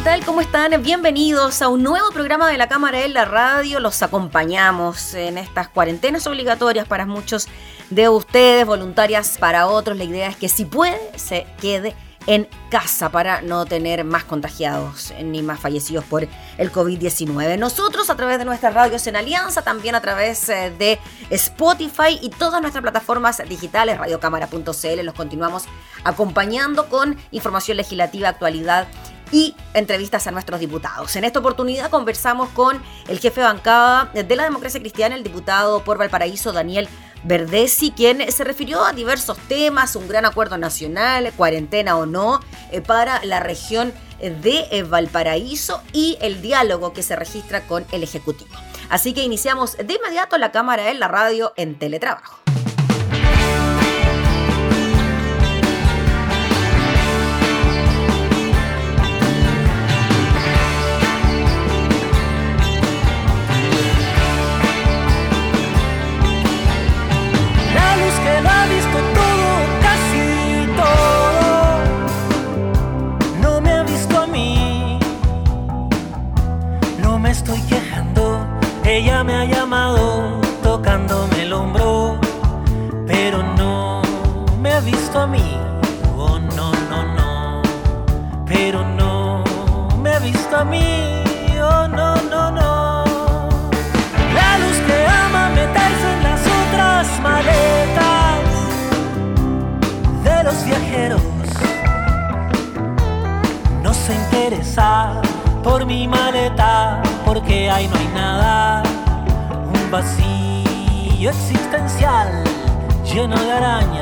¿Qué tal? ¿Cómo están? Bienvenidos a un nuevo programa de la Cámara en la Radio. Los acompañamos en estas cuarentenas obligatorias para muchos de ustedes, voluntarias para otros. La idea es que si puede, se quede en casa para no tener más contagiados ni más fallecidos por el COVID-19. Nosotros a través de nuestras radios en Alianza, también a través eh, de Spotify y todas nuestras plataformas digitales, radiocámara.cl, los continuamos acompañando con información legislativa, actualidad y entrevistas a nuestros diputados. En esta oportunidad conversamos con el jefe bancada de la democracia cristiana, el diputado por Valparaíso, Daniel Verdesi, quien se refirió a diversos temas, un gran acuerdo nacional, cuarentena o no, eh, para la región de eh, Valparaíso y el diálogo que se registra con el Ejecutivo. Así que iniciamos de inmediato la cámara en la radio en teletrabajo. Lleno de arañas,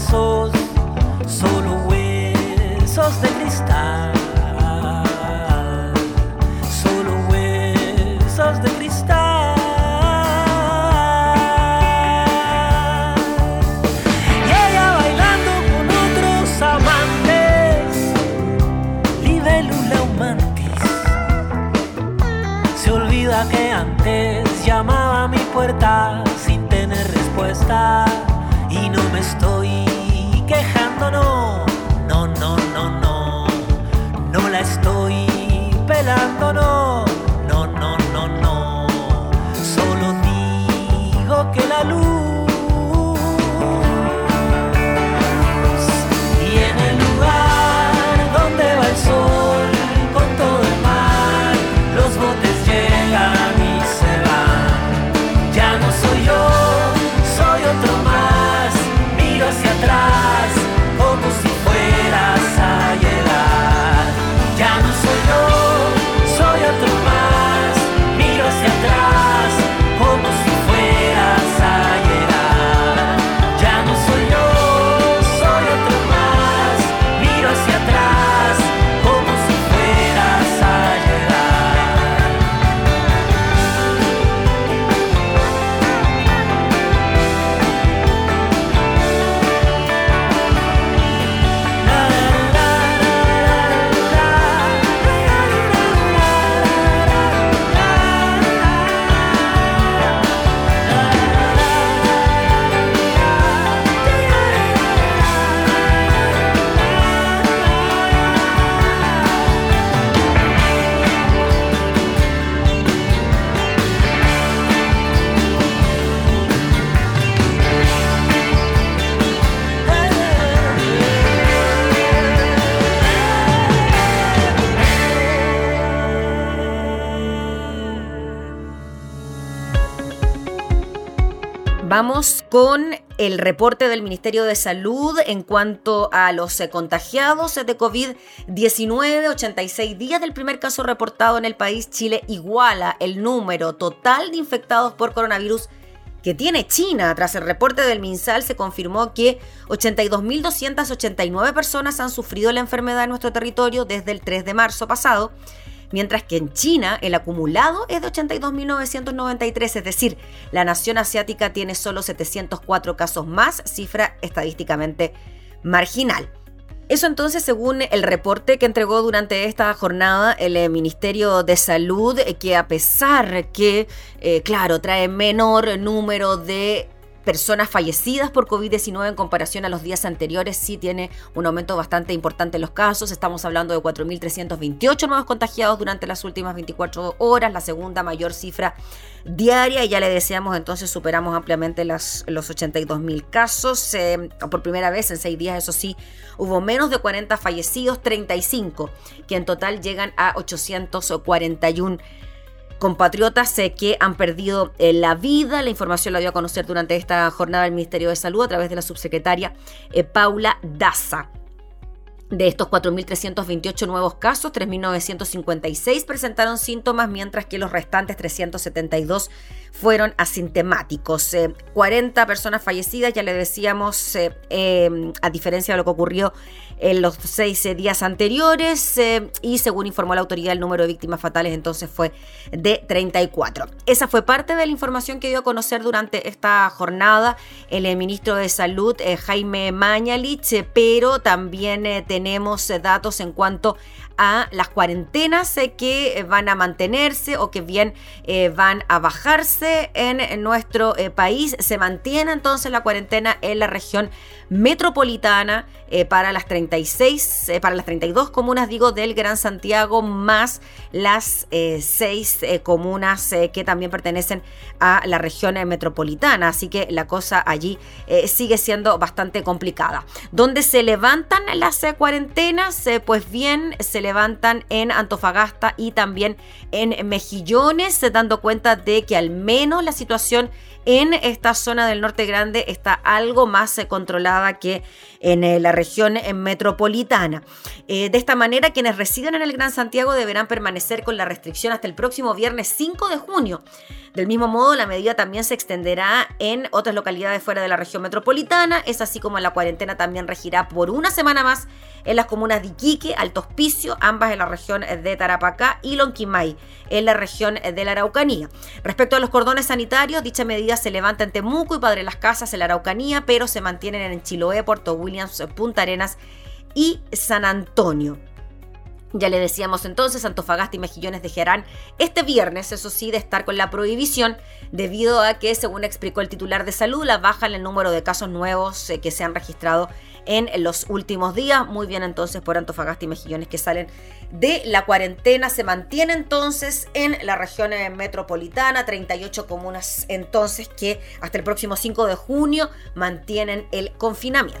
solo huesos de con el reporte del Ministerio de Salud en cuanto a los eh, contagiados de COVID-19. 86 días del primer caso reportado en el país, Chile iguala el número total de infectados por coronavirus que tiene China. Tras el reporte del MinSal se confirmó que 82.289 personas han sufrido la enfermedad en nuestro territorio desde el 3 de marzo pasado mientras que en China el acumulado es de 82.993, es decir, la nación asiática tiene solo 704 casos más, cifra estadísticamente marginal. Eso entonces según el reporte que entregó durante esta jornada el eh, Ministerio de Salud, eh, que a pesar que, eh, claro, trae menor número de personas fallecidas por COVID-19 en comparación a los días anteriores. Sí tiene un aumento bastante importante en los casos. Estamos hablando de 4.328 nuevos contagiados durante las últimas 24 horas, la segunda mayor cifra diaria. Y ya le decíamos, entonces superamos ampliamente las, los 82.000 casos. Eh, por primera vez en seis días, eso sí, hubo menos de 40 fallecidos, 35, que en total llegan a 841 compatriotas que han perdido eh, la vida. La información la dio a conocer durante esta jornada el Ministerio de Salud a través de la subsecretaria eh, Paula Daza. De estos 4.328 nuevos casos, 3.956 presentaron síntomas, mientras que los restantes 372 fueron asintemáticos. 40 personas fallecidas, ya le decíamos, eh, em, a diferencia de lo que ocurrió en los seis eh, días anteriores eh, y según informó la autoridad el número de víctimas fatales entonces fue de 34. Esa fue parte de la información que dio a conocer durante esta jornada el eh, ministro de Salud Jaime Mañalich, pero también tenemos datos en cuanto a las cuarentenas que van a mantenerse o que bien van a bajarse en nuestro país. Se mantiene entonces la cuarentena en la región metropolitana eh, para las 36, eh, para las 32 comunas, digo, del Gran Santiago, más las eh, seis comunas que también pertenecen a la región metropolitana. Así que la cosa allí sigue siendo bastante complicada. ¿Dónde se levantan las cuarentenas? pues bien, se levantan en Antofagasta y también en Mejillones, dando cuenta de que al menos la situación en esta zona del norte grande está algo más eh, controlada que en eh, la región eh, metropolitana. de esta manera, quienes residen en el Gran Santiago deberán permanecer con la restricción hasta el próximo viernes 5 de junio. Del mismo modo, la medida también se extenderá en otras localidades fuera de la región metropolitana, es así como la cuarentena también regirá por una semana más en las comunas de Iquique, Alto Hospicio, ambas en la región de Tarapacá y Lonquimay, en la región de la Araucanía. Respecto a los cordones sanitarios, dicha medida se levanta en Temuco y Padre Las Casas en la Araucanía, pero se mantienen en Chiloé, Puerto Williams, Punta Arenas y San Antonio. Ya le decíamos entonces, Antofagasta y Mejillones dejarán este viernes, eso sí, de estar con la prohibición, debido a que, según explicó el titular de salud, la baja en el número de casos nuevos eh, que se han registrado en los últimos días. Muy bien entonces por Antofagasta y Mejillones que salen de la cuarentena. Se mantiene entonces en la región eh, metropolitana, 38 comunas entonces que hasta el próximo 5 de junio mantienen el confinamiento.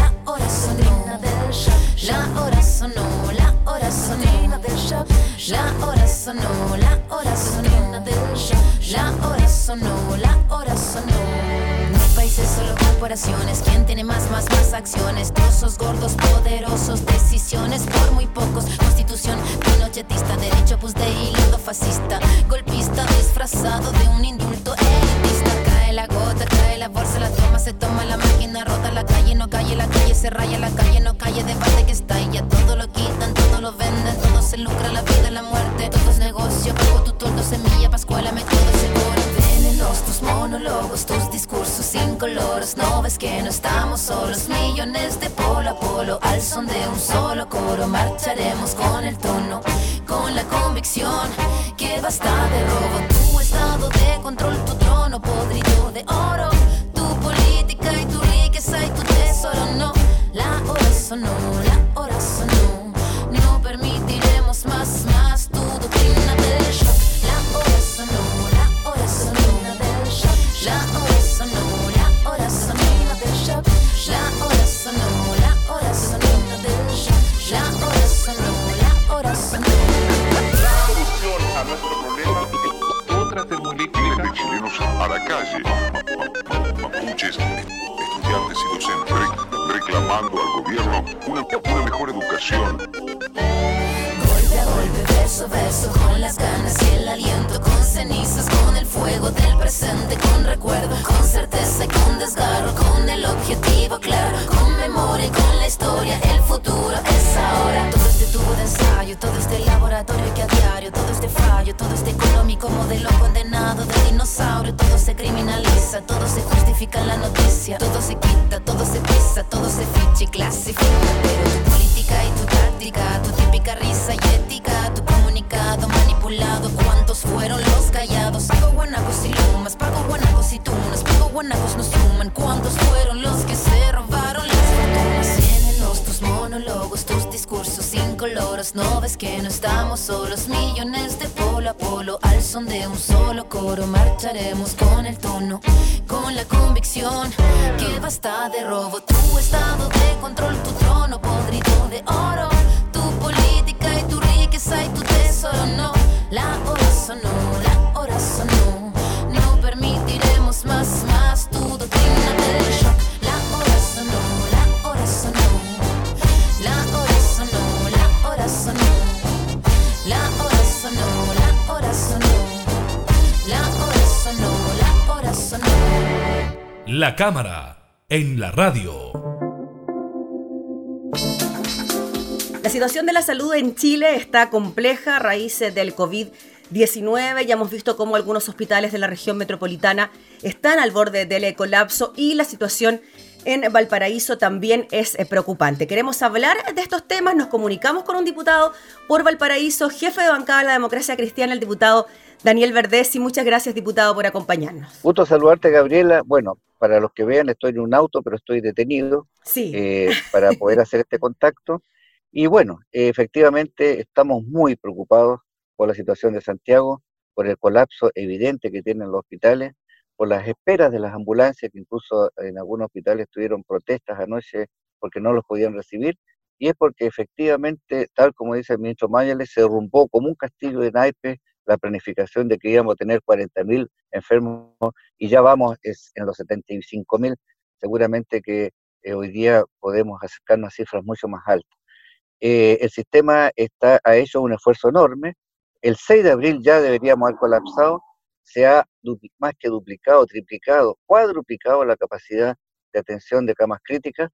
la hora sonó, la hora sonó, la hora sonó, la hora sonó, la hora sonó, la hora sonó. No países, solo corporaciones. ¿Quién tiene más, más, más acciones? Trozos gordos, poderosos, decisiones por muy pocos. Constitución pinochetista, derecho pues de hilo fascista, golpista disfrazado de un indulto elitista. Cae la gota, cae la bolsa, la toma, se toma la máquina, rota se raya, la calle no calle, debate que está y todo lo quitan, todo lo venden, todo se lucra, la vida, la muerte, todo es negocio, pago tu tordo, semilla, pascuala, me todo seguro. Venenos, tus monólogos, tus discursos incoloros, no ves que no estamos solos, millones de polo a polo, al son de un solo coro, marcharemos con el tono, con la convicción que basta de robo. Tu estado de control, tu trono podrido de oro, for no together. Estamos solos, millones de polo a polo, al son de un solo coro, marcharemos con el tono, con la convicción que basta de robo, tu estado de control, tu trono podrido de oro, La cámara en la radio. La situación de la salud en Chile está compleja a raíz del COVID-19. Ya hemos visto cómo algunos hospitales de la región metropolitana están al borde del colapso y la situación en Valparaíso también es eh, preocupante. Queremos hablar de estos temas, nos comunicamos con un diputado por Valparaíso, jefe de bancada de la democracia cristiana, el diputado Daniel Verdesi. Muchas gracias, diputado, por acompañarnos. Gusto saludarte, Gabriela. Bueno, para los que vean, estoy en un auto, pero estoy detenido Sí, eh, para poder hacer este contacto. Y bueno, efectivamente estamos muy preocupados por la situación de Santiago, por el colapso evidente que tienen los hospitales, por las esperas de las ambulancias, que incluso en algunos hospitales tuvieron protestas anoche porque no los podían recibir, y es porque efectivamente, tal como dice el ministro Mayales, se derrumbó como un castillo de naipes la planificación de que íbamos a tener 40.000 enfermos y ya vamos es, en los 75.000, seguramente que eh, hoy día podemos acercarnos a cifras mucho más altas. Eh, el sistema está, ha hecho un esfuerzo enorme. El 6 de abril ya deberíamos haber colapsado. Se ha más que duplicado, triplicado, cuadruplicado la capacidad de atención de camas críticas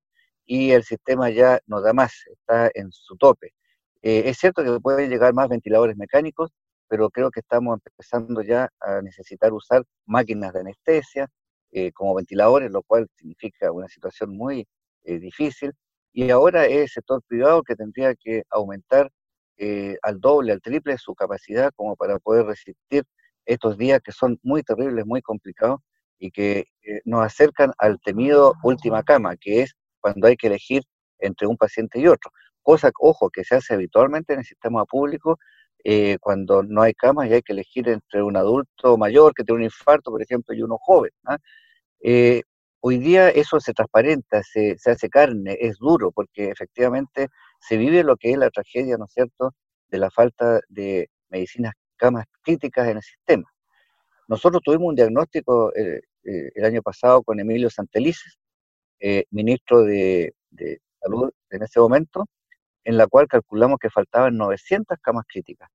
y el sistema ya no da más, está en su tope. Eh, es cierto que pueden llegar más ventiladores mecánicos, pero creo que estamos empezando ya a necesitar usar máquinas de anestesia eh, como ventiladores, lo cual significa una situación muy eh, difícil. Y ahora es el sector privado que tendría que aumentar eh, al doble, al triple su capacidad como para poder resistir estos días que son muy terribles, muy complicados y que eh, nos acercan al temido última cama, que es cuando hay que elegir entre un paciente y otro. Cosa, ojo, que se hace habitualmente en el sistema público eh, cuando no hay camas y hay que elegir entre un adulto mayor que tiene un infarto, por ejemplo, y uno joven. ¿ah? Eh, hoy día eso se transparenta, se, se hace carne, es duro, porque efectivamente se vive lo que es la tragedia, ¿no es cierto?, de la falta de medicinas, camas críticas en el sistema. Nosotros tuvimos un diagnóstico eh, el año pasado con Emilio Santelices, ministro de Salud en ese momento, en la cual calculamos que faltaban 900 camas críticas.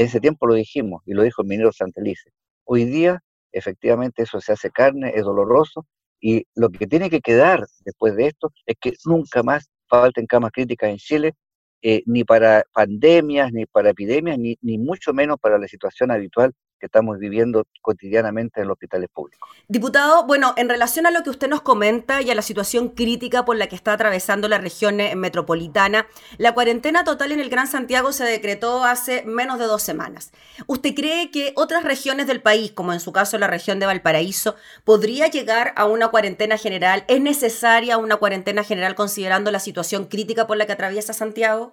Ese tiempo lo dijimos y lo dijo el ministro Santelices. Hoy día, efectivamente, eso se hace carne, es doloroso y lo que tiene que quedar después de esto es que nunca más falten camas críticas en Chile, eh, ni para pandemias, ni para epidemias, ni, ni mucho menos para la situación habitual que estamos viviendo cotidianamente en los hospitales públicos. Diputado, bueno, en relación a lo que usted nos comenta y a la situación crítica por la que está atravesando la región eh, metropolitana, la cuarentena total en el Gran Santiago se decretó hace menos de dos semanas. ¿Usted cree que otras regiones del país, como en su caso la región de Valparaíso, podría llegar a una cuarentena general? ¿Es necesaria una cuarentena general considerando la situación crítica por la que atraviesa Santiago?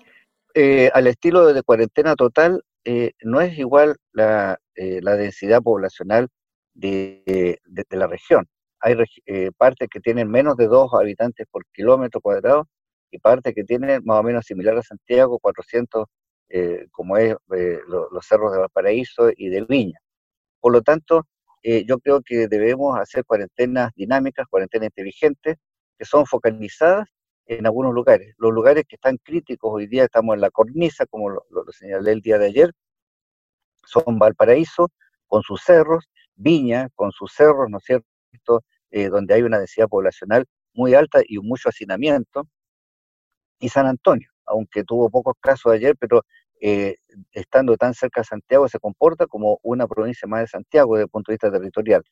Eh, al estilo de cuarentena total, eh, no es igual la, eh, densidad poblacional de, la región. Hay eh, partes que tienen menos de dos habitantes por kilómetro cuadrado y partes que tienen más o menos similar a Santiago, 400, como es los cerros de Valparaíso y de Viña. Por lo tanto, yo creo que debemos hacer cuarentenas dinámicas, cuarentenas inteligentes, que son focalizadas en algunos lugares. Los lugares que están críticos hoy día, estamos en la cornisa, como lo, señalé el día de ayer, son Valparaíso con sus cerros, Viña con sus cerros, ¿no es cierto?, eh, donde hay una densidad poblacional muy alta y mucho hacinamiento, y San Antonio, aunque tuvo pocos casos ayer, pero eh, estando tan cerca de Santiago se comporta como una provincia más de Santiago desde el punto de vista territorial.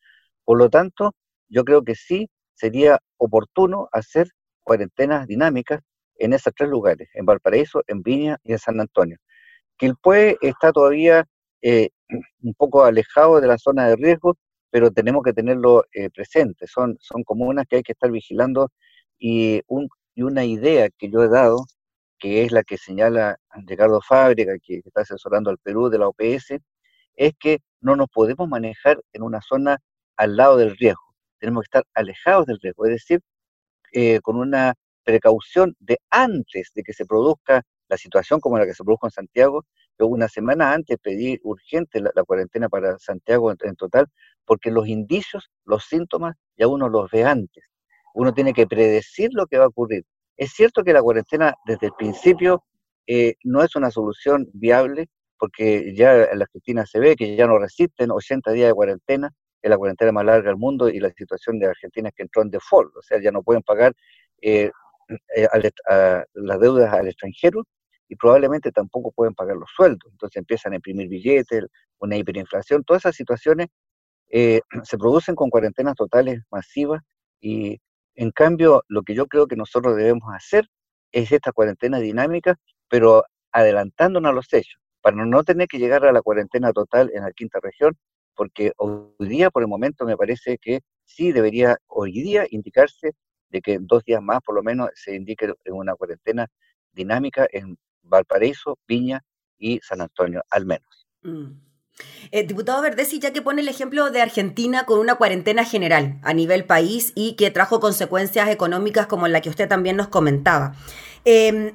Por lo tanto, yo creo que sí sería oportuno hacer cuarentenas dinámicas en esos tres lugares, en Valparaíso, en Viña y en San Antonio. Quilpué está todavía eh, un poco alejado de la zona de riesgo, pero tenemos que tenerlo eh, presente. Son, son comunas que hay que estar vigilando y, un, y una idea que yo he dado, que es la que señala Ricardo Fábrica, que está asesorando al Perú de la OPS, es que no nos podemos manejar en una zona al lado del riesgo. Tenemos que estar alejados del riesgo, es decir, eh, con una precaución de antes de que se produzca la situación como la que se produjo en Santiago. Yo una semana antes pedí urgente la, cuarentena para Santiago en, total, porque los indicios, los síntomas, ya uno los ve antes. Uno tiene que predecir lo que va a ocurrir. Es cierto que la cuarentena desde el principio eh, no es una solución viable, porque ya en la Argentina se ve que ya no resisten 80 días de cuarentena, es la cuarentena más larga del mundo y la situación de Argentina es que entró en default, o sea, ya no pueden pagar eh, eh, las deudas al extranjero y probablemente tampoco pueden pagar los sueldos. Entonces empiezan a imprimir billetes, una hiperinflación, todas esas situaciones eh, se producen con cuarentenas totales masivas y en cambio lo que yo creo que nosotros debemos hacer es esta cuarentena dinámica, pero adelantándonos a los hechos, para no tener que llegar a la cuarentena total en la quinta región porque hoy día, por el momento, me parece que sí debería hoy día indicarse de que en dos días más, por lo menos, se indique una cuarentena dinámica en Valparaíso, Viña y San Antonio, al menos. Mm. Eh, diputado Verdesi, ya que pone el ejemplo de Argentina con una cuarentena general a nivel país y que trajo consecuencias económicas como la que usted también nos comentaba. Eh,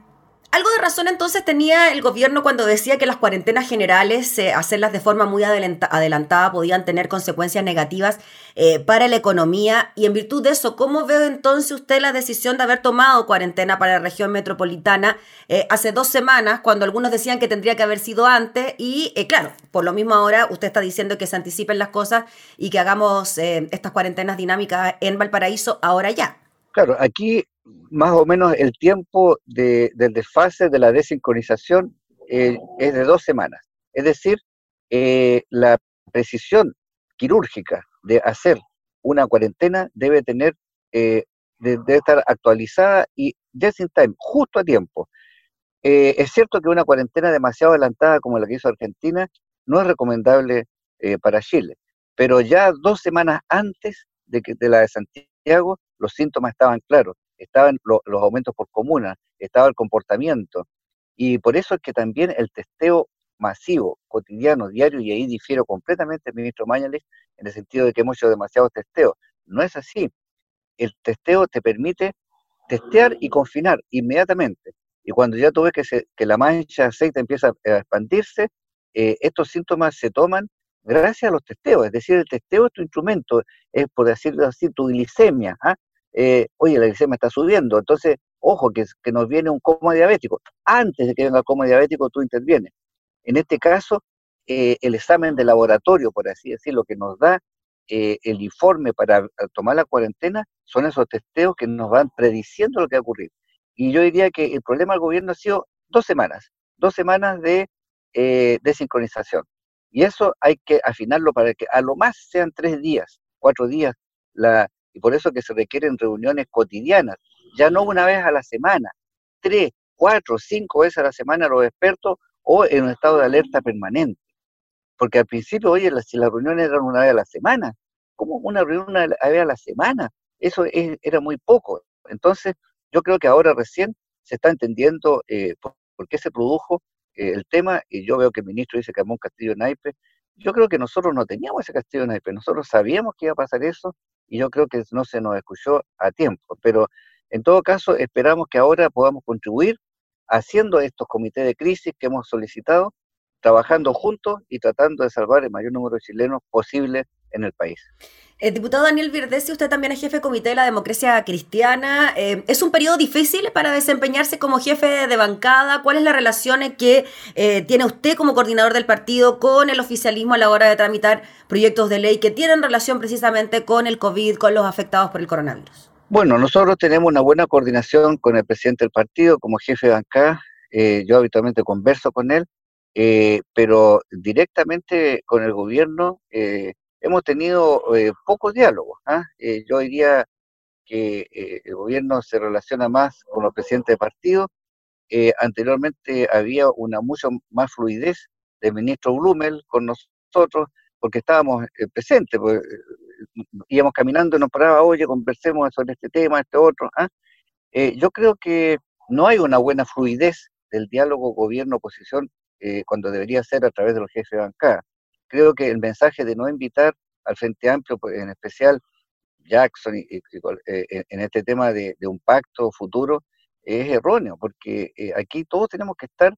algo de razón entonces tenía el gobierno cuando decía que las cuarentenas generales, eh, hacerlas de forma muy adelantada, podían tener consecuencias negativas eh, para la economía. Y en virtud de eso, ¿cómo ve entonces usted la decisión de haber tomado cuarentena para la región metropolitana eh, hace dos semanas, cuando algunos decían que tendría que haber sido antes? Y claro, por lo mismo ahora usted está diciendo que se anticipen las cosas y que hagamos estas cuarentenas dinámicas en Valparaíso ahora ya. Claro, aquí más o menos el tiempo de, del desfase de la desincronización eh, es de dos semanas. Es decir, eh, la precisión quirúrgica de hacer una cuarentena debe tener, eh, debe estar actualizada y just in time, justo a tiempo. es cierto que una cuarentena demasiado adelantada como la que hizo Argentina no es recomendable para Chile, pero ya dos semanas antes de, que, de la de Santiago los síntomas estaban claros estaban los aumentos por comuna, estaba el comportamiento. Y por eso es que también el testeo masivo, cotidiano, diario, y ahí difiero completamente, ministro Mañales, en el sentido de que hemos hecho demasiados testeos. No es así. El testeo te permite testear y confinar inmediatamente. Y cuando ya tú ves que, que la mancha de aceite empieza a expandirse, eh, estos síntomas se toman gracias a los testeos. Es decir, el testeo es tu instrumento, es por decirlo así, tu glicemia. ¿ah? Eh, oye, la glicemia está subiendo, entonces, ojo, que, nos viene un coma diabético. Antes de que venga el coma diabético, tú intervienes. En este caso, eh, el examen de laboratorio, por así decirlo, que nos da eh, el informe para tomar la cuarentena, son esos testeos que nos van prediciendo lo que va a ocurrir. Y yo diría que el problema del gobierno ha sido dos semanas, dos semanas de desincronización. Y eso hay que afinarlo para que a lo más sean tres días, cuatro días, la, y por eso que se requieren reuniones cotidianas, ya no una vez a la semana, tres, cuatro, cinco veces a la semana los expertos o en un estado de alerta permanente. Porque al principio, oye, si las reuniones eran una vez a la semana, ¿cómo una reunión una vez a la semana? Eso era muy poco. Entonces, yo creo que ahora recién se está entendiendo eh, por, qué se produjo eh, el tema, y yo veo que el ministro dice que armó un castillo de naipe. Yo creo que nosotros no teníamos ese castillo de naipe, nosotros sabíamos que iba a pasar eso, y yo creo que no se nos escuchó a tiempo. Pero en todo caso, esperamos que ahora podamos contribuir haciendo estos comités de crisis que hemos solicitado, trabajando juntos y tratando de salvar el mayor número de chilenos posible en el país. El diputado Daniel Virdesi, usted también es jefe de comité de la democracia cristiana. Eh, ¿Es un periodo difícil para desempeñarse como jefe de bancada? ¿Cuál es la relación que eh, tiene usted como coordinador del partido con el oficialismo a la hora de tramitar proyectos de ley que tienen relación precisamente con el COVID, con los afectados por el coronavirus? Bueno, nosotros tenemos una buena coordinación con el presidente del partido como jefe de bancada. Eh, yo habitualmente converso con él, pero directamente con el gobierno hemos tenido eh, pocos diálogos. ¿ah? Eh, yo diría que eh, el gobierno se relaciona más con los presidentes de partido. anteriormente había una mucha más fluidez del ministro Blumel con nosotros, porque estábamos presentes, pues, íbamos caminando y nos paraba, oye, conversemos sobre este tema, este otro. ¿ah? yo creo que no hay una buena fluidez del diálogo gobierno-oposición cuando debería ser a través de los jefes de bancada creo que el mensaje de no invitar al Frente Amplio, pues, en especial Jackson, y, eh, en este tema de, un pacto futuro, es erróneo, porque eh, aquí todos tenemos que estar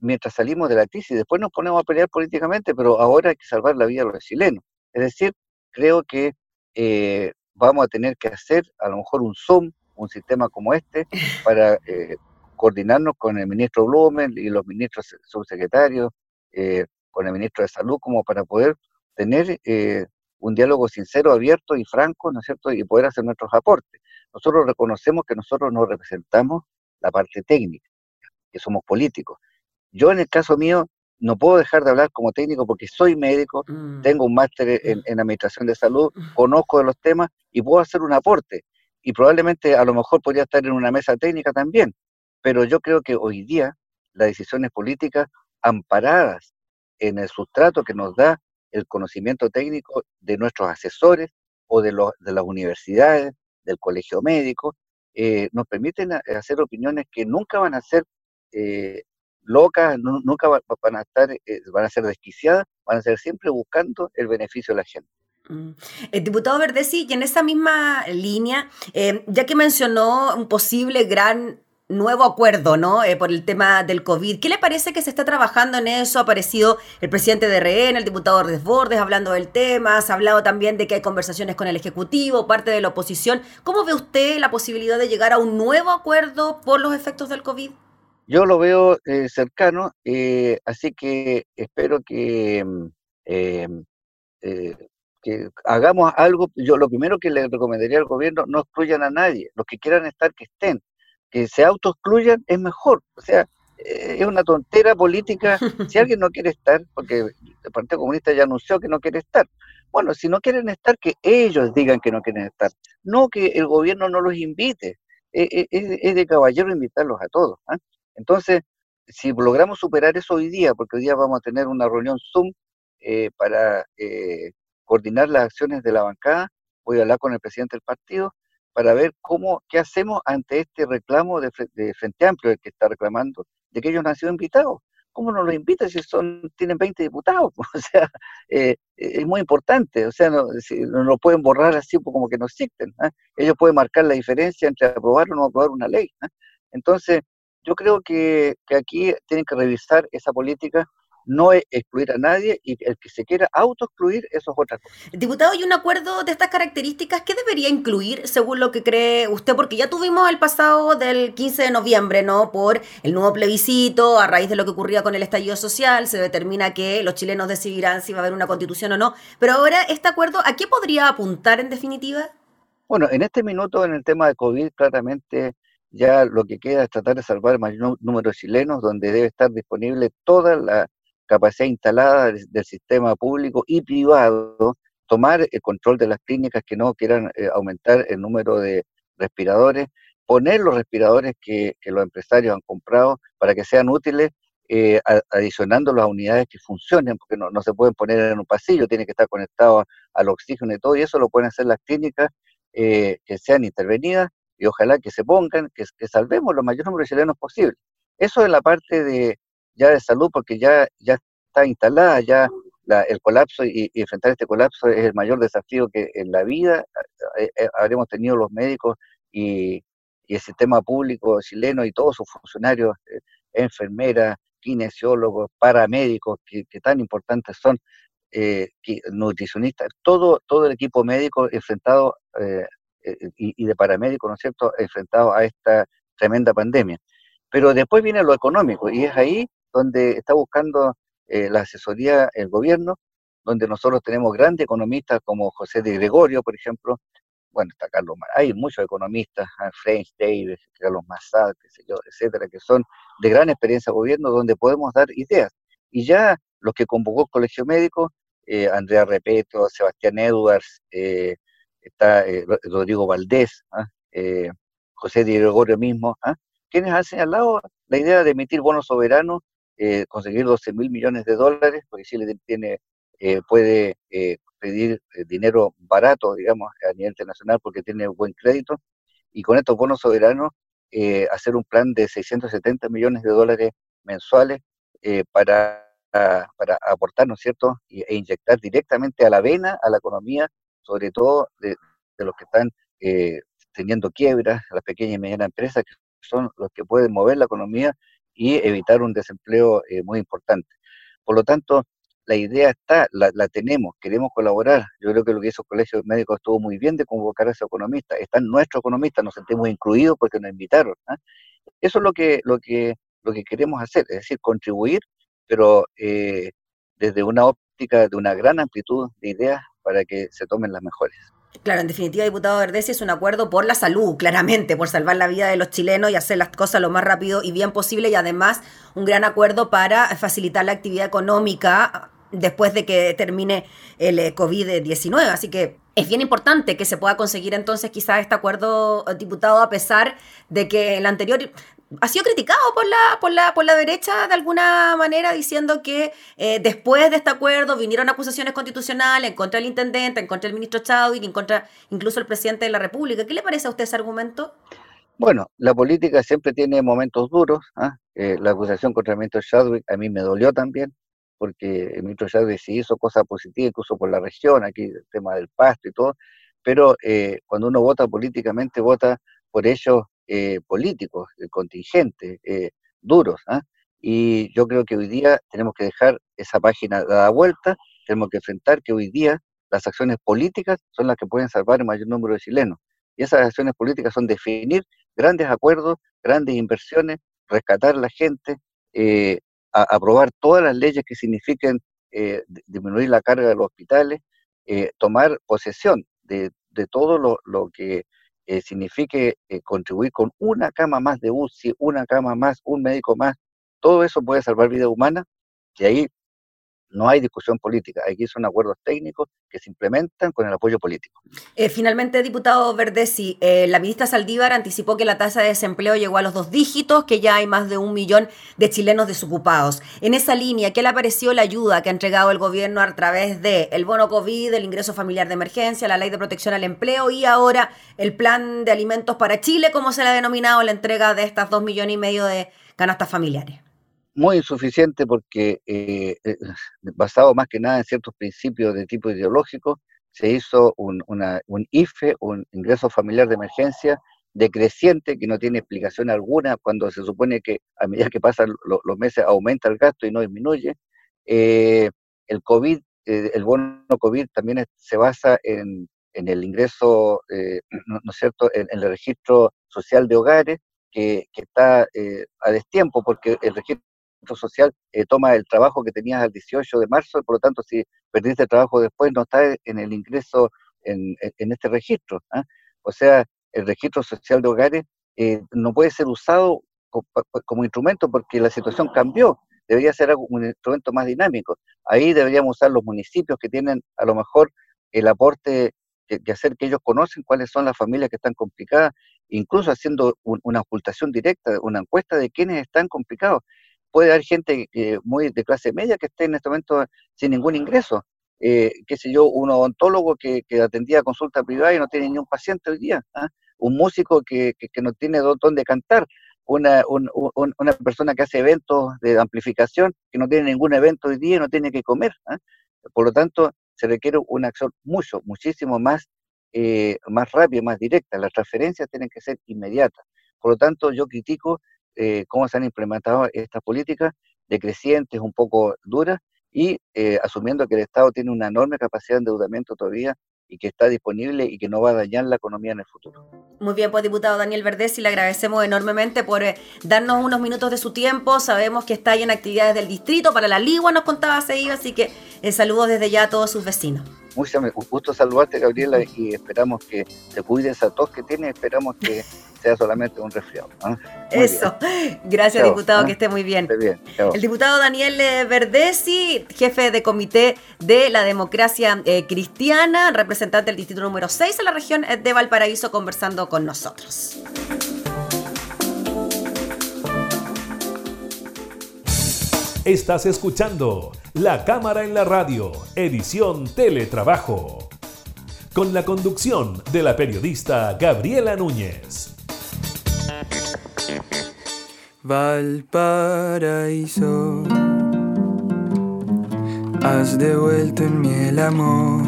mientras salimos de la crisis, después nos ponemos a pelear políticamente, pero ahora hay que salvar la vida de los chilenos. Es decir, creo que eh, vamos a tener que hacer a lo mejor un Zoom, un sistema como este, para coordinarnos con el ministro Blumen y los ministros subsecretarios, con el ministro de Salud como para poder tener eh, un diálogo sincero, abierto y franco, ¿no es cierto?, y poder hacer nuestros aportes. Nosotros reconocemos que nosotros no representamos la parte técnica, que somos políticos. Yo en el caso mío no puedo dejar de hablar como técnico porque soy médico, mm. tengo un máster en, en, administración de salud, mm. conozco de los temas y puedo hacer un aporte. Y probablemente a lo mejor podría estar en una mesa técnica también. Pero yo creo que hoy día las decisiones políticas amparadas en el sustrato que nos da el conocimiento técnico de nuestros asesores o de, los, de las universidades, del colegio médico, eh, nos permiten hacer opiniones que nunca van a ser eh, locas, nunca van a estar, eh, van a ser desquiciadas, van a ser siempre buscando el beneficio de la gente. Mm. El diputado Verdesi, y en esa misma línea, ya que mencionó un posible gran nuevo acuerdo, ¿no? Eh, por el tema del COVID. ¿Qué le parece que se está trabajando en eso? Ha aparecido el presidente de RN, el diputado Desbordes, hablando del tema. Se ha hablado también de que hay conversaciones con el Ejecutivo, parte de la oposición. ¿Cómo ve usted la posibilidad de llegar a un nuevo acuerdo por los efectos del COVID? Yo lo veo eh, cercano, eh, así que espero que, mm, que hagamos algo. Yo lo primero que le recomendaría al gobierno, no excluyan a nadie. Los que quieran estar, que estén que se autoexcluyan es mejor. O sea, eh, es una tontera política. Si alguien no quiere estar, porque el Partido Comunista ya anunció que no quiere estar, bueno, si no quieren estar, que ellos digan que no quieren estar, no que el gobierno no los invite. Eh, eh, es, de caballero invitarlos a todos. ¿ah? Entonces, si logramos superar eso hoy día, porque hoy día vamos a tener una reunión Zoom para coordinar las acciones de la bancada, voy a hablar con el presidente del partido, para ver cómo, qué hacemos ante este reclamo de, Frente Amplio, el que está reclamando, de que ellos no han sido invitados. ¿Cómo no los invita si son, tienen 20 diputados? o sea, eh, es muy importante, o sea, no, no lo pueden borrar así como que no existen. ¿ah? Ellos pueden marcar la diferencia entre aprobar o no aprobar una ley. ¿ah? Entonces, yo creo que, que aquí tienen que revisar esa política no es excluir a nadie y el que se quiera autoexcluir, eso es otra cosa. Diputado, ¿y un acuerdo de estas características qué debería incluir según lo que cree usted? Porque ya tuvimos el pasado del 15 de noviembre, ¿no? Por el nuevo plebiscito, a raíz de lo que ocurría con el estallido social, se determina que los chilenos decidirán si va a haber una constitución o no. Pero ahora, ¿este acuerdo a qué podría apuntar en definitiva? Bueno, en este minuto, en el tema de COVID, claramente ya lo que queda es tratar de salvar el mayor número de chilenos, donde debe estar disponible toda la capacidad instalada del, sistema público y privado, tomar el control de las clínicas que no quieran eh, aumentar el número de respiradores, poner los respiradores que, los empresarios han comprado para que sean útiles, eh, adicionando las unidades que funcionen, porque no, se pueden poner en un pasillo, tiene que estar conectado al oxígeno y todo, y eso lo pueden hacer las clínicas que sean intervenidas y ojalá que se pongan, que, salvemos los mayores número de chilenos posible. Eso es la parte de ya de salud, porque ya, ya está instalada, ya el colapso y, enfrentar este colapso es el mayor desafío que en la vida eh, eh, habremos tenido los médicos y, el sistema público chileno y todos sus funcionarios, eh, enfermeras, kinesiólogos, paramédicos, que, tan importantes son, nutricionistas, todo, todo el equipo médico enfrentado y, y, de paramédicos, ¿no es cierto?, enfrentado a esta tremenda pandemia. Pero después viene lo económico y es ahí donde está buscando eh, la asesoría el gobierno, donde nosotros tenemos grandes economistas como José de Gregorio, por ejemplo, bueno, está Carlos hay muchos economistas, ah, Frank Davis, Carlos Massad, qué sé yo, etcétera, que son de gran experiencia gobierno, donde podemos dar ideas. Y ya los que convocó el Colegio Médico, eh, Andrea Repeto, Sebastián Edwards, eh, está Rodrigo Valdés, ah, José de Gregorio mismo, ¿ah? quienes han señalado la idea de emitir bonos soberanos, eh, conseguir 12 mil millones de dólares, porque Chile tiene, eh, puede eh, pedir dinero barato, digamos, a nivel internacional porque tiene buen crédito, y con estos bonos soberanos hacer un plan de 670 millones de dólares mensuales para, para aportar, ¿no es cierto?, e inyectar directamente a la vena, a la economía, sobre todo de, de los que están teniendo quiebras, las pequeñas y medianas empresas, que son los que pueden mover la economía y evitar un desempleo eh, muy importante. Por lo tanto, la idea está, la, tenemos, queremos colaborar. Yo creo que lo que hizo el Colegio Médico estuvo muy bien de convocar a esos economistas. Están nuestros economistas, nos sentimos incluidos porque nos invitaron. ¿ah? Eso es lo que, lo, que, lo que queremos hacer, es decir, contribuir, pero eh, desde una óptica de una gran amplitud de ideas para que se tomen las mejores. Claro, en definitiva, diputado Verdesi, es un acuerdo por la salud, claramente, por salvar la vida de los chilenos y hacer las cosas lo más rápido y bien posible y además un gran acuerdo para facilitar la actividad económica después de que termine el eh, COVID-19. Así que es bien importante que se pueda conseguir entonces quizás este acuerdo, eh, diputado, a pesar de que el anterior ha sido criticado por la, por la, por la derecha de alguna manera, diciendo que eh, después de este acuerdo vinieron acusaciones constitucionales en contra del intendente, en contra del ministro Chadwick, en contra incluso del presidente de la República. ¿Qué le parece a usted ese argumento? Bueno, la política siempre tiene momentos duros. ¿ah? Eh, la acusación contra el ministro Chadwick a mí me dolió también, porque el ministro Chadwick sí hizo cosas positivas, incluso por la región, aquí el tema del pasto y todo, pero eh, cuando uno vota políticamente, vota por ellos eh, políticos, eh, contingentes, eh, duros. ¿ah? Y yo creo que hoy día tenemos que dejar esa página dada vuelta, tenemos que enfrentar que hoy día las acciones políticas son las que pueden salvar el mayor número de chilenos. Y esas acciones políticas son definir grandes acuerdos, grandes inversiones, rescatar a la gente, aprobar todas las leyes que signifiquen disminuir la carga de los hospitales, tomar posesión de, todo lo, que eh, signifique eh, contribuir con una cama más de UCI, una cama más, un médico más, todo eso puede salvar vidas humanas y ahí no hay discusión política, aquí son acuerdos técnicos que se implementan con el apoyo político. Eh, finalmente, diputado Verdesi, eh, la ministra Saldívar anticipó que la tasa de desempleo llegó a los dos dígitos, que ya hay más de un millón de chilenos desocupados. En esa línea, ¿qué le pareció la ayuda que ha entregado el gobierno a través de el bono COVID, el ingreso familiar de emergencia, la ley de protección al empleo y ahora el plan de alimentos para Chile, como se le ha denominado la entrega de estas dos millones y medio de canastas familiares? Muy insuficiente porque, eh, eh, basado más que nada en ciertos principios de tipo ideológico, se hizo un, IFE, un ingreso familiar de emergencia, decreciente, que no tiene explicación alguna, cuando se supone que a medida que pasan los meses aumenta el gasto y no disminuye. Eh, el COVID, el bono COVID también se basa en, el ingreso, ¿no, es cierto?, en, el registro social de hogares, que, que está a destiempo, porque el registro social eh, toma el trabajo que tenías al 18 de marzo, por lo tanto, si perdiste el trabajo después, no está en el ingreso en, este registro. ¿ah? O sea, el registro social de hogares eh, no puede ser usado como instrumento porque la situación cambió. debería ser un instrumento más dinámico. Ahí deberíamos usar los municipios que tienen a lo mejor el aporte que, hacer que ellos conocen cuáles son las familias que están complicadas, incluso haciendo una ocultación directa, una encuesta de quiénes están complicados. Puede haber gente muy de clase media que esté en este momento sin ningún ingreso. Eh, qué sé yo, un odontólogo que, atendía consulta privada y no tiene ni un paciente hoy día, ¿ah? un músico que, no tiene dónde cantar, una, una persona que hace eventos de amplificación, que no tiene ningún evento hoy día y no tiene que comer. ¿ah? Por lo tanto, se requiere una acción mucho, muchísimo más, eh, más rápida, más directa. Las transferencias tienen que ser inmediatas. Por lo tanto, yo critico eh, cómo se han implementado estas políticas decrecientes, un poco duras, y eh, asumiendo que el Estado tiene una enorme capacidad de endeudamiento todavía y que está disponible y que no va a dañar la economía en el futuro. Muy bien, pues diputado Daniel Verdés, y le agradecemos enormemente por eh, darnos unos minutos de su tiempo. Sabemos que está ahí en actividades del distrito, para la Ligua nos contaba seguido, así que saludos desde ya a todos sus vecinos. Mucho gusto saludarte, Gabriela, y esperamos que se cuide esa tos que tiene, esperamos que sea solamente un resfriado. ¿ah? Eso. Gracias, diputado, ¿ah? que esté muy bien. El diputado Daniel eh, Verdesi, jefe de comité de la democracia eh, cristiana, representante del distrito número 6 en la región eh, de Valparaíso, conversando con nosotros. Estás escuchando La Cámara en la Radio, edición Teletrabajo, con la conducción de la periodista Gabriela Núñez. Valparaíso, has devuelto en mí el amor,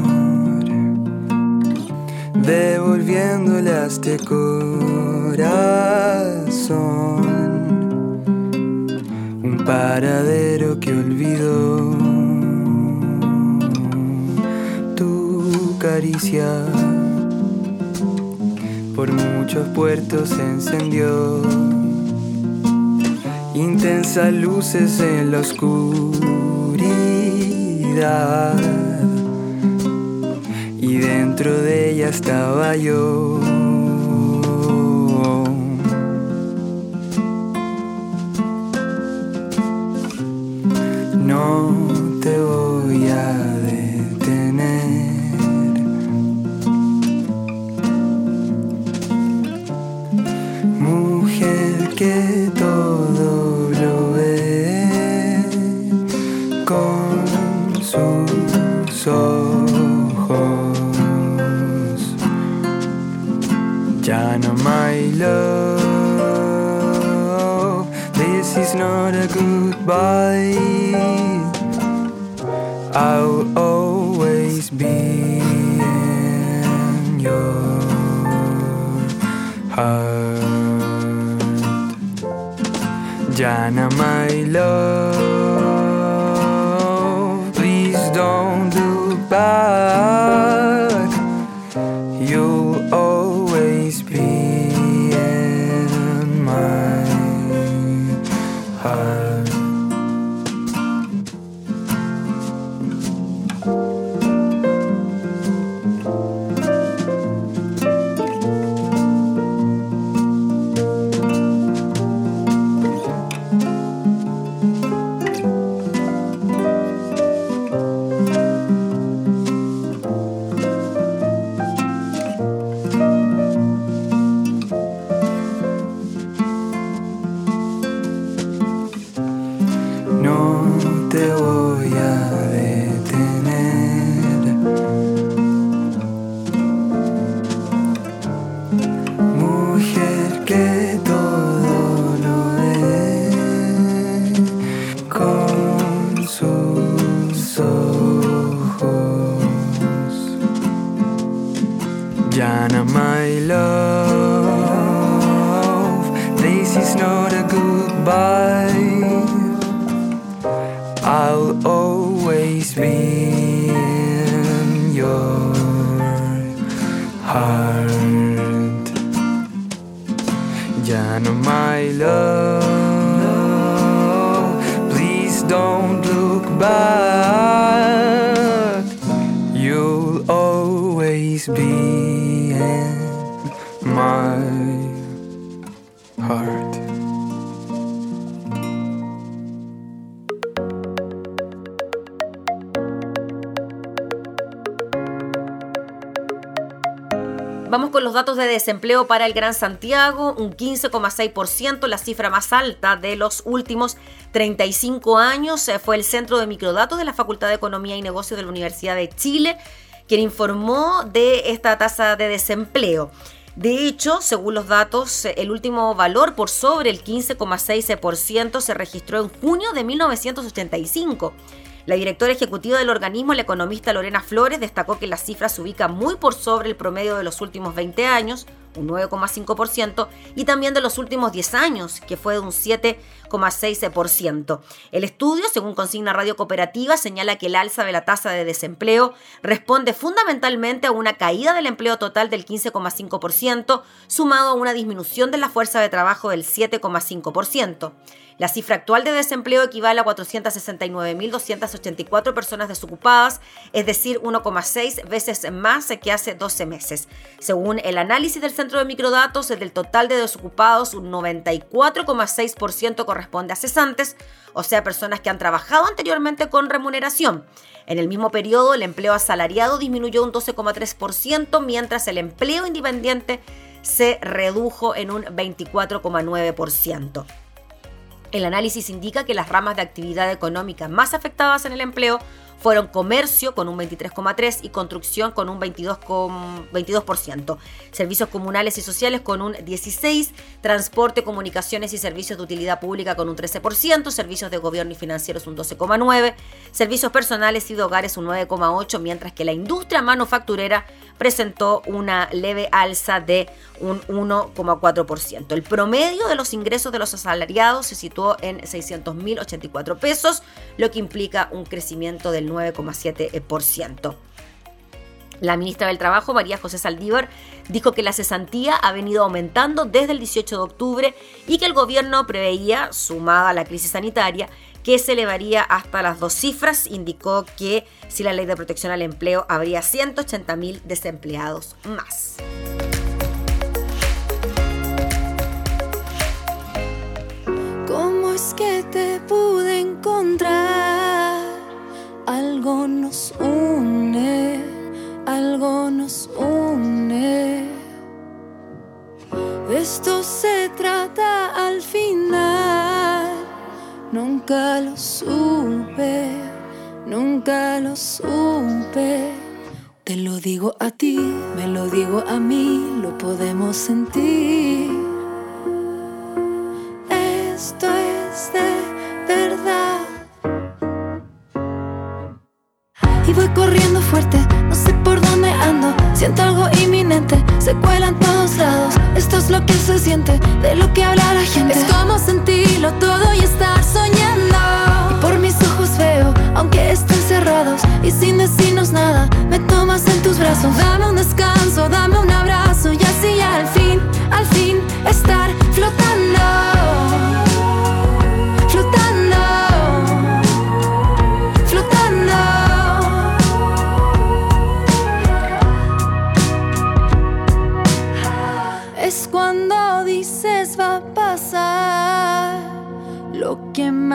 devolviéndole a este corazón un paradero que olvidó tu caricia. Por muchos puertos se encendió intensas luces en la oscuridad y dentro de ella estaba yo. No te voy desempleo para el Gran Santiago, un 15,6%, la cifra más alta de los últimos 35 años. Eh, fue el Centro de Microdatos de la Facultad de Economía y Negocios de la Universidad de Chile quien informó de esta tasa de desempleo. De hecho, según los datos, el último valor por sobre el 15,6% se registró en junio de 1985 la directora ejecutiva del organismo, la economista Lorena Flores, destacó que la cifra se ubica muy por sobre el promedio de los últimos 20 años, un 9,5%, y también de los últimos 10 años, que fue de un 7,6%. El estudio, según consigna Radio Cooperativa, señala que el alza de la tasa de desempleo responde fundamentalmente a una caída del empleo total del 15,5%, sumado a una disminución de la fuerza de trabajo del 7,5%. La cifra actual de desempleo equivale a 469.284 personas desocupadas, es decir, 1,6 veces más que hace 12 meses. Según el análisis del Centro de Microdatos, del total de desocupados, un 94,6% corresponde a cesantes, o sea, personas que han trabajado anteriormente con remuneración. En el mismo periodo, el empleo asalariado disminuyó un 12,3%, mientras el empleo independiente se redujo en un 24,9%. El análisis indica que las ramas de actividad económica más afectadas en el empleo fueron comercio con un 23,3% y construcción con un 22%, servicios comunales y sociales con un 16%, transporte, comunicaciones y servicios de utilidad pública con un 13%, servicios de gobierno y financieros un 12,9%, servicios personales y de hogares un 9,8%, mientras que la industria manufacturera presentó una leve alza de un 1,4%. El promedio de los ingresos de los asalariados se situó en 600.084 pesos, lo que implica un crecimiento del 9,7%. La ministra del Trabajo, María José Saldívar, dijo que la cesantía ha venido aumentando desde el 18 de octubre y que el gobierno preveía, sumada a la crisis sanitaria, que se elevaría hasta las dos cifras. Indicó que si la ley de protección al empleo habría 180 mil desempleados más. ¿Cómo es que te pude encontrar? Algo nos une, algo nos une. De esto se trata al final. Nunca lo supe, nunca lo supe. Te lo digo a ti, me lo digo a mí, lo podemos sentir. Corriendo fuerte, no sé por dónde ando. Siento algo inminente, se cuela en todos lados. Esto es lo que se siente, de lo que habla la gente. Es como sentirlo todo y estar soñando. Y por mis ojos veo, aunque estén cerrados y sin decirnos nada, me tomas en tus brazos. Dame un descanso, dame un abrazo y así al fin, al fin estar flotando. Flotando.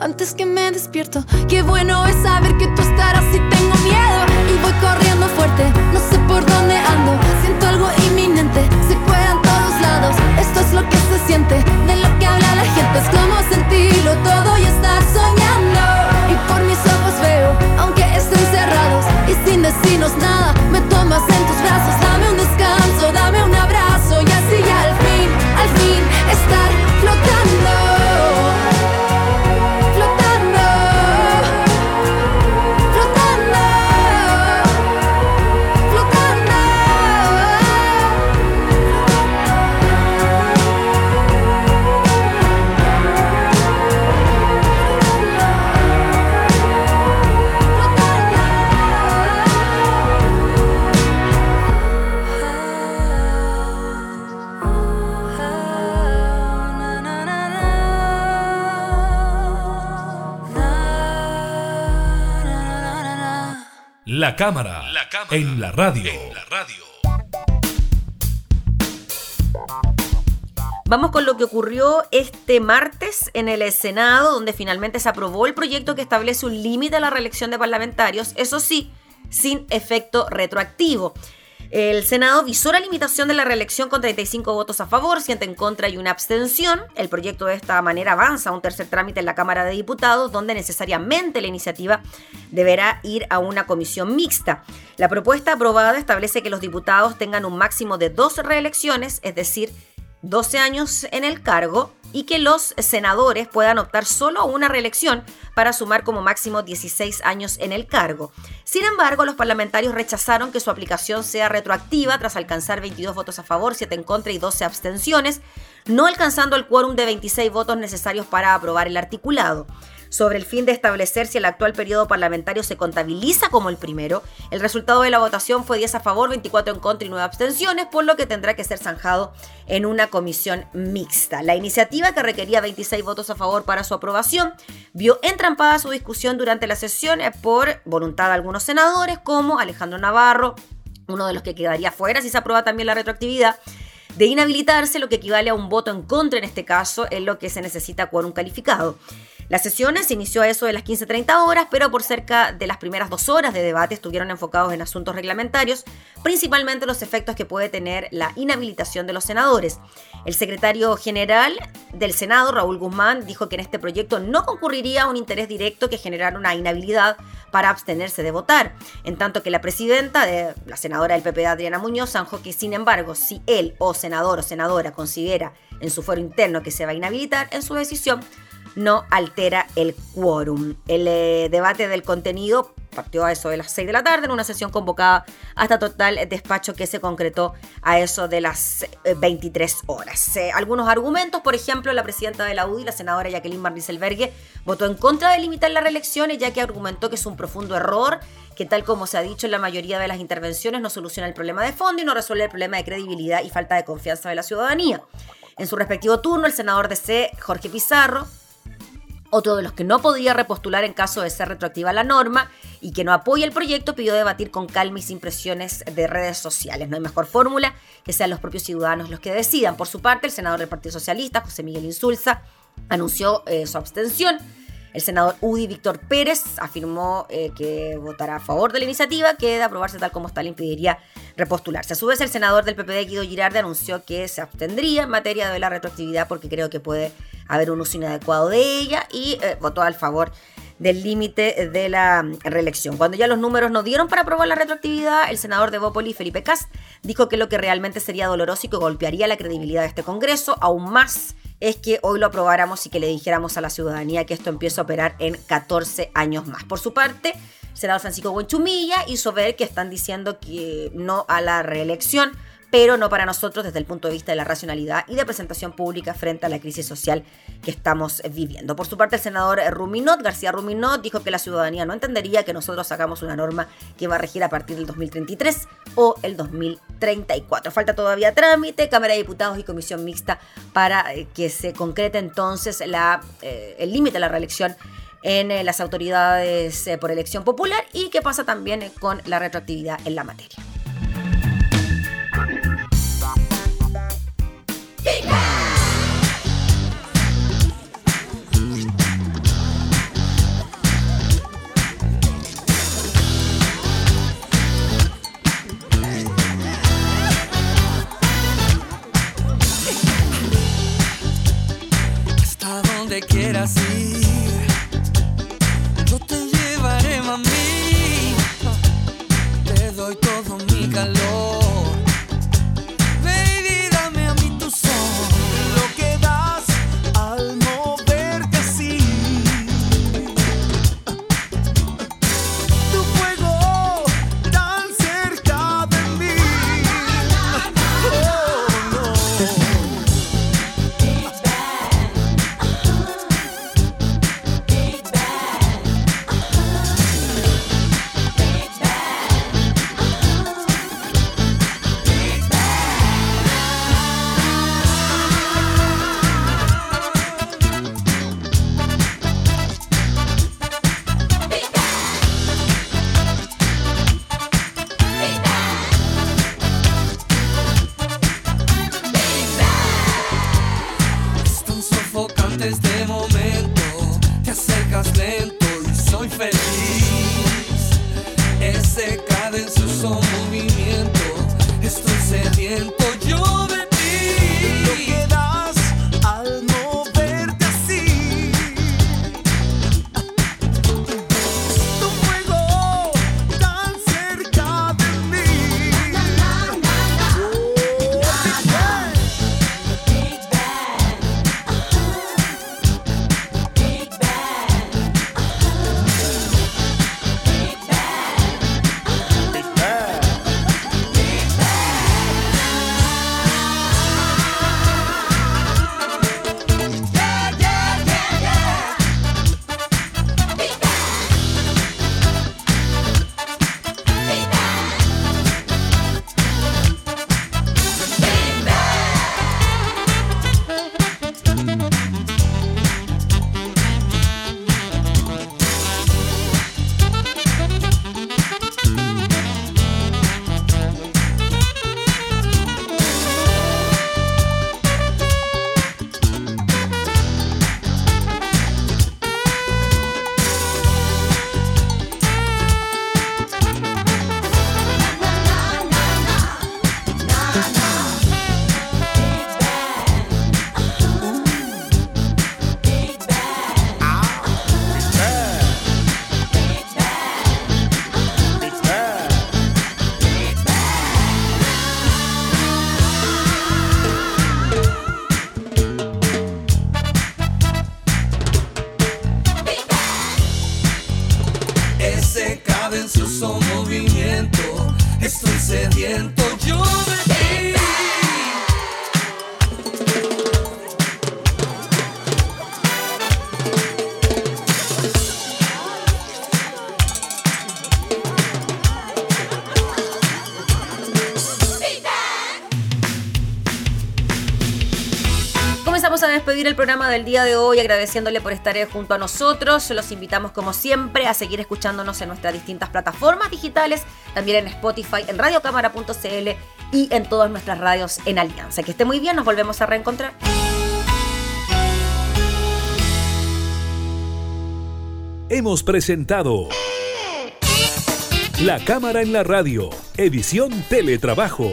Antes que me despierto. Qué bueno es saber que tú estarás si tengo miedo. Y voy corriendo fuerte, no sé por dónde ando. Siento algo inminente, se cuelan todos lados. Esto es lo que se siente, de lo que habla la gente. Es como sentirlo todo y estar soñando. La cámara, en la radio. Vamos con lo que ocurrió este martes en el Senado, donde finalmente se aprobó el proyecto que establece un límite a la reelección de parlamentarios, eso sí, sin efecto retroactivo. El Senado visó la limitación de la reelección con 35 votos a favor, 7 en contra y una abstención. El proyecto de esta manera avanza a un tercer trámite en la Cámara de Diputados, donde necesariamente la iniciativa deberá ir a una comisión mixta. La propuesta aprobada establece que los diputados tengan un máximo de dos reelecciones, es decir, 12 años en el cargo y que los senadores puedan optar solo a una reelección para sumar como máximo 16 años en el cargo. Sin embargo, los parlamentarios rechazaron que su aplicación sea retroactiva tras alcanzar 22 votos a favor, 7 en contra y 12 abstenciones, no alcanzando el quórum de 26 votos necesarios para aprobar el articulado sobre el fin de establecer si el actual periodo parlamentario se contabiliza como el primero. El resultado de la votación fue 10 a favor, 24 en contra y 9 abstenciones, por lo que tendrá que ser zanjado en una comisión mixta. La iniciativa, que requería 26 votos a favor para su aprobación, vio entrampada su discusión durante la sesión por voluntad de algunos senadores, como Alejandro Navarro, uno de los que quedaría fuera si se aprueba también la retroactividad, de inhabilitarse, lo que equivale a un voto en contra en este caso, es lo que se necesita un calificado. La sesión se inició a eso de las 15.30 horas, pero por cerca de las primeras dos horas de debate estuvieron enfocados en asuntos reglamentarios, principalmente los efectos que puede tener la inhabilitación de los senadores. El secretario general del Senado, Raúl Guzmán, dijo que en este proyecto no concurriría un interés directo que generara una inhabilidad para abstenerse de votar, en tanto que la presidenta de la senadora del PP, Adriana Muñoz, zanjó que sin embargo, si él o senador o senadora considera en su foro interno que se va a inhabilitar, en su decisión no altera el quórum. El eh, debate del contenido partió a eso de las 6 de la tarde en una sesión convocada hasta total despacho que se concretó a eso de las 23 eh, horas. Eh, algunos argumentos, por ejemplo, la presidenta de la UDI, la senadora Jacqueline Van votó en contra de limitar las reelecciones ya que argumentó que es un profundo error que tal como se ha dicho en la mayoría de las intervenciones no soluciona el problema de fondo y no resuelve el problema de credibilidad y falta de confianza de la ciudadanía. En su respectivo turno, el senador de C, Jorge Pizarro, otro de los que no podía repostular en caso de ser retroactiva la norma y que no apoya el proyecto pidió debatir con calma y sin presiones de redes sociales. No hay mejor fórmula que sean los propios ciudadanos los que decidan. Por su parte, el senador del Partido Socialista, José Miguel Insulza, anunció eh, su abstención. El senador Udi Víctor Pérez afirmó eh, que votará a favor de la iniciativa, que de aprobarse tal como está le impediría repostularse. A su vez, el senador del PPD, Guido Girardi, anunció que se abstendría en materia de la retroactividad porque creo que puede haber un uso inadecuado de ella y eh, votó al favor del límite de la reelección. Cuando ya los números no dieron para aprobar la retroactividad, el senador de Bópoli, Felipe Cast, dijo que lo que realmente sería doloroso y que golpearía la credibilidad de este Congreso aún más es que hoy lo aprobáramos y que le dijéramos a la ciudadanía que esto empieza a operar en 14 años más. Por su parte, el senador Francisco Buenchumilla hizo ver que están diciendo que no a la reelección pero no para nosotros desde el punto de vista de la racionalidad y de presentación pública frente a la crisis social que estamos viviendo. Por su parte, el senador Ruminot, García Ruminot, dijo que la ciudadanía no entendería que nosotros sacamos una norma que va a regir a partir del 2033 o el 2034. Falta todavía trámite, Cámara de Diputados y Comisión Mixta para eh, que se concrete entonces la, eh, el límite a la reelección en eh, las autoridades por elección popular y qué pasa también con la retroactividad en la materia. El día de hoy agradeciéndole por estar junto a nosotros. Los invitamos como siempre a seguir escuchándonos en nuestras distintas plataformas digitales, también en Spotify, en radiocámara.cl y en todas nuestras radios en Alianza. Que esté muy bien, nos volvemos a reencontrar. Hemos presentado La Cámara en la Radio, edición Teletrabajo